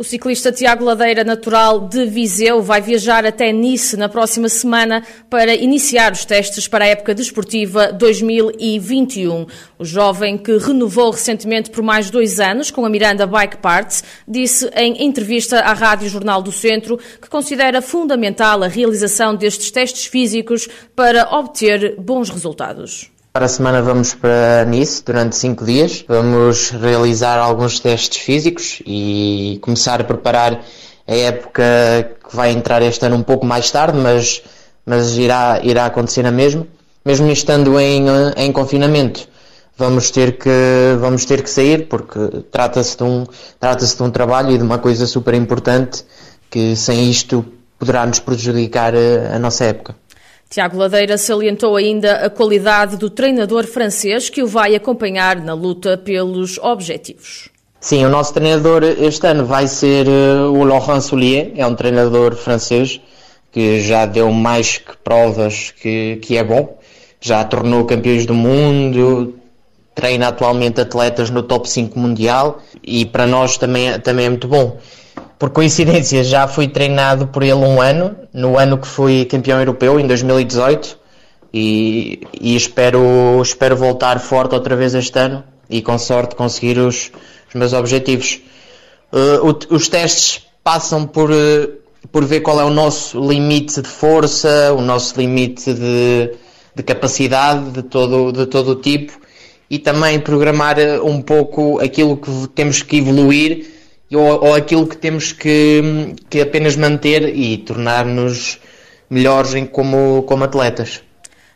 O ciclista Tiago Ladeira, natural de Viseu, vai viajar até Nice na próxima semana para iniciar os testes para a época desportiva 2021. O jovem, que renovou recentemente por mais dois anos com a Miranda Bike Parts, disse em entrevista à Rádio Jornal do Centro que considera fundamental a realização destes testes físicos para obter bons resultados. Para a semana vamos para Nice durante cinco dias. Vamos realizar alguns testes físicos e começar a preparar a época que vai entrar este ano um pouco mais tarde, mas, mas irá, irá acontecer na mesma. Mesmo estando em, em confinamento, vamos ter que, vamos ter que sair porque trata-se de, um, trata de um trabalho e de uma coisa super importante que sem isto poderá nos prejudicar a, a nossa época. Tiago Ladeira salientou ainda a qualidade do treinador francês que o vai acompanhar na luta pelos objetivos. Sim, o nosso treinador este ano vai ser eh, o Laurent Soulier, é um treinador francês que já deu mais que provas que, que é bom, já tornou campeões do mundo, treina atualmente atletas no top 5 mundial e para nós também, também é muito bom por coincidência, já fui treinado por ele um ano, no ano que fui campeão europeu, em 2018, e, e espero, espero voltar forte outra vez este ano e com sorte conseguir os, os meus objetivos. Uh, o, os testes passam por, uh, por ver qual é o nosso limite de força, o nosso limite de, de capacidade de todo, de todo o tipo e também programar uh, um pouco aquilo que temos que evoluir ou, ou aquilo que temos que, que apenas manter e tornar-nos melhores em, como, como atletas.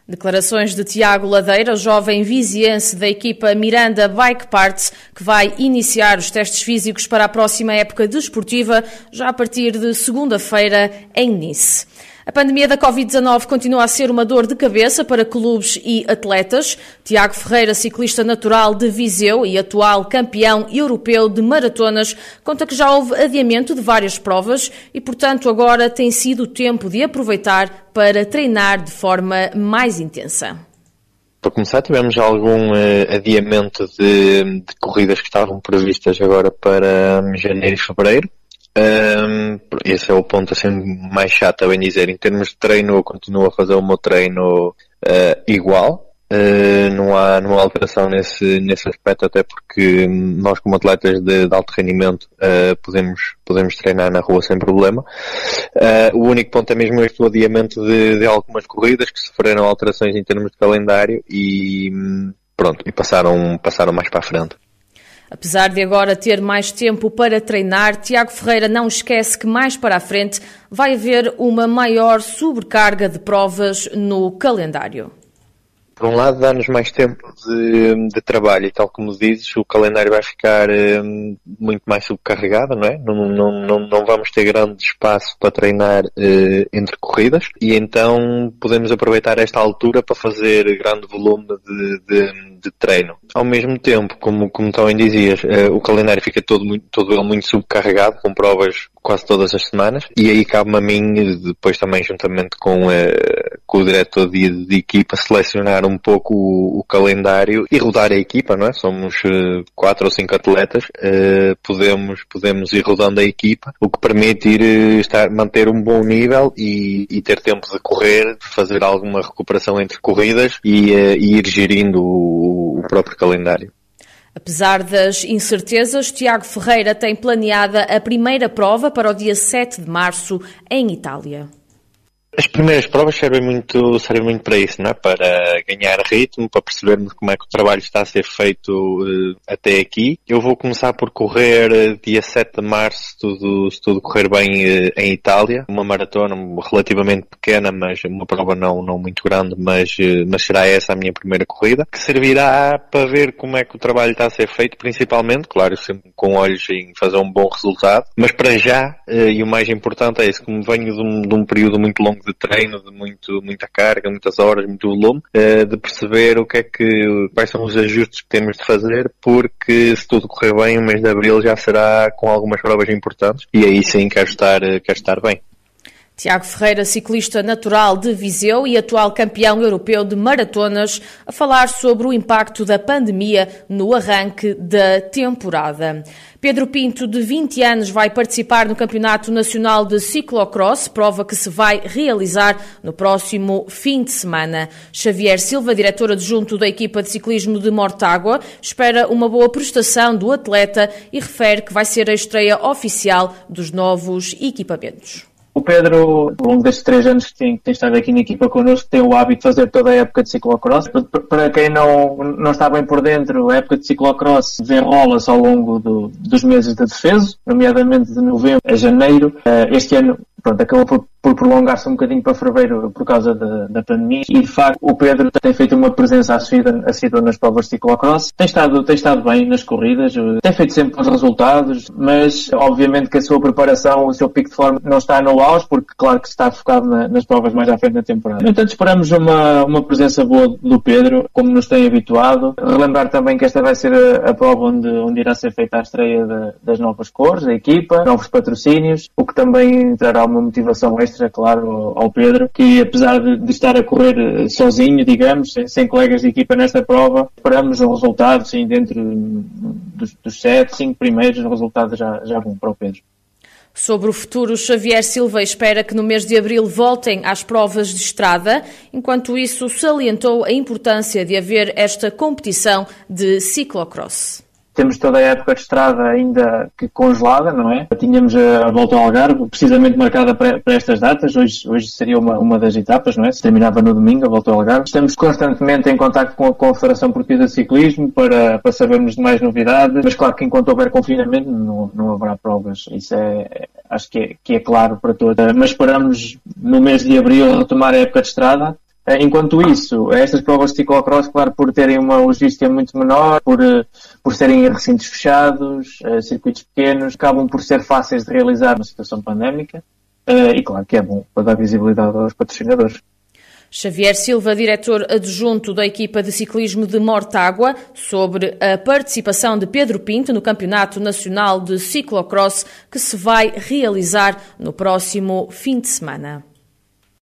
Declarações de Tiago Ladeira, jovem viziense da equipa Miranda Bike Parts, que vai iniciar os testes físicos para a próxima época desportiva, já a partir de segunda-feira em Nice. A pandemia da Covid-19 continua a ser uma dor de cabeça para clubes e atletas. Tiago Ferreira, ciclista natural de Viseu e atual campeão europeu de maratonas, conta que já houve adiamento de várias provas e, portanto, agora tem sido o tempo de aproveitar para treinar de forma mais intensa. Para começar, tivemos algum uh, adiamento de, de, corridas que estavam previstas agora para janeiro e fevereiro. Um, esse é o ponto assim mais chato a bem dizer. Em termos de treino, eu continuo a fazer o meu treino uh, igual. Uh, não, há, não há alteração nesse, nesse aspecto, até porque nós como atletas de, de alto rendimento uh, podemos, podemos treinar na rua sem problema. o único ponto é mesmo este adiamento de, de algumas corridas que sofreram alterações em termos de calendário e pronto, e passaram, passaram mais para a frente. Apesar de agora ter mais tempo para treinar, Tiago Ferreira não esquece que mais para a frente vai haver uma maior sobrecarga de provas no calendário. Por um lado, dá-nos mais tempo de, de, trabalho e, tal como dizes, o calendário vai ficar um, muito mais subcarregado, não é? Não, não, não, não, vamos ter grande espaço para treinar uh, entre corridas e então podemos aproveitar esta altura para fazer grande volume de, de de treino. Ao mesmo tempo, como, como também dizias, uh, o calendário fica todo, muito, todo ele muito subcarregado, com provas quase todas as semanas, e aí cabe-me a mim, depois também juntamente com, uh, com o diretor de, de, equipa, selecionar um pouco o, o, calendário e rodar a equipa, não é? Somos uh, quatro ou cinco atletas, podemos, podemos ir rodando a equipa, o que permite ir estar, manter um bom nível e, e ter tempo de correr, fazer alguma recuperação entre corridas e, e ir gerindo o o, próprio calendário. Apesar das incertezas, Tiago Ferreira tem planeada a primeira prova para o dia 7 de março em Itália. As primeiras provas servem muito, servem muito para isso, não é? Para ganhar ritmo, para percebermos como é que o trabalho está a ser feito uh, até aqui. Eu vou começar por correr uh, dia 7 de março, se tudo, se tudo correr bem uh, em Itália. Uma maratona relativamente pequena, mas uma prova não, não muito grande, mas, mas será essa a minha primeira corrida, que servirá para ver como é que o trabalho está a ser feito, principalmente, claro, sempre com olhos em fazer um bom resultado. Mas para já, e o mais importante é isso, como venho de um, de um período muito longo de treino, de muito, muita carga, muitas horas, muito volume, uh, de perceber o que é que, quais são os ajustes que temos de fazer, porque se tudo correr bem, o mês de Abril já será com algumas provas importantes e aí sim quero estar, quero estar bem. Tiago Ferreira, ciclista natural de Viseu e atual campeão europeu de maratonas, a falar sobre o impacto da pandemia no arranque da temporada. Pedro Pinto, de 20 anos, vai participar no Campeonato Nacional de Ciclocross, prova que se vai realizar no próximo fim de semana. Xavier Silva, diretor adjunto da equipa de ciclismo de Mortágua, espera uma boa prestação do atleta e refere que vai ser a estreia oficial dos novos equipamentos. O Pedro, ao longo destes três anos que tem, tem, estado aqui na equipa connosco, tem o hábito de fazer toda a época de ciclocross. Para quem não, não está bem por dentro, a época de ciclocross desenrola-se ao longo do, dos meses de defesa, nomeadamente de novembro a janeiro. Eh, este ano pronto, acabou por, por prolongar-se um bocadinho para fevereiro por causa da, pandemia e de facto o Pedro tem feito uma presença assídua, assídua nas provas de ciclocross, tem estado, tem estado bem nas corridas, tem feito sempre bons resultados, mas obviamente que a sua preparação, o seu pico de forma não está no auge, porque claro que está focado na, nas provas mais à frente da temporada. No entanto, esperamos uma, uma presença boa do Pedro, como nos tem habituado. Relembrar também que esta vai ser a, a prova onde, onde irá ser feita a estreia de, das novas cores, da equipa, novos patrocínios, o que também trará uma uma motivação extra, claro, ao Pedro, que apesar de, estar a correr eh, sozinho, digamos, sem, sem, colegas de equipa nesta prova, esperamos um resultado, sim, dentro dos, dos sete, cinco primeiros, um resultado já, já bom para o Pedro. Sobre o futuro, Xavier Silva espera que no mês de abril voltem às provas de estrada. Enquanto isso, salientou a importância de haver esta competição de ciclocross temos toda a época de estrada ainda que congelada, não é? Tínhamos a volta ao Algarve, precisamente marcada para, estas datas. Hoje, hoje seria uma, uma das etapas, não é? Se terminava no domingo a volta ao Algarve. Estamos constantemente em contato com a, com a Federação Portuguesa de Ciclismo para, para sabermos de mais novidades, mas claro que enquanto houver confinamento não, não haverá provas. Isso é, acho que é, que é claro para todos. Mas esperamos no mês de abril retomar a época de estrada enquanto isso, estas provas de ciclocross, claro, por terem uma logística muito menor, por, eh, por serem em recintos fechados, eh, circuitos pequenos, acabam por ser fáceis de realizar na situação pandémica. E claro que é bom para dar visibilidade aos patrocinadores. Xavier Silva, diretor adjunto da equipa de ciclismo de Mortágua, sobre a participação de Pedro Pinto no Campeonato Nacional de Ciclocross que se vai realizar no próximo fim de semana.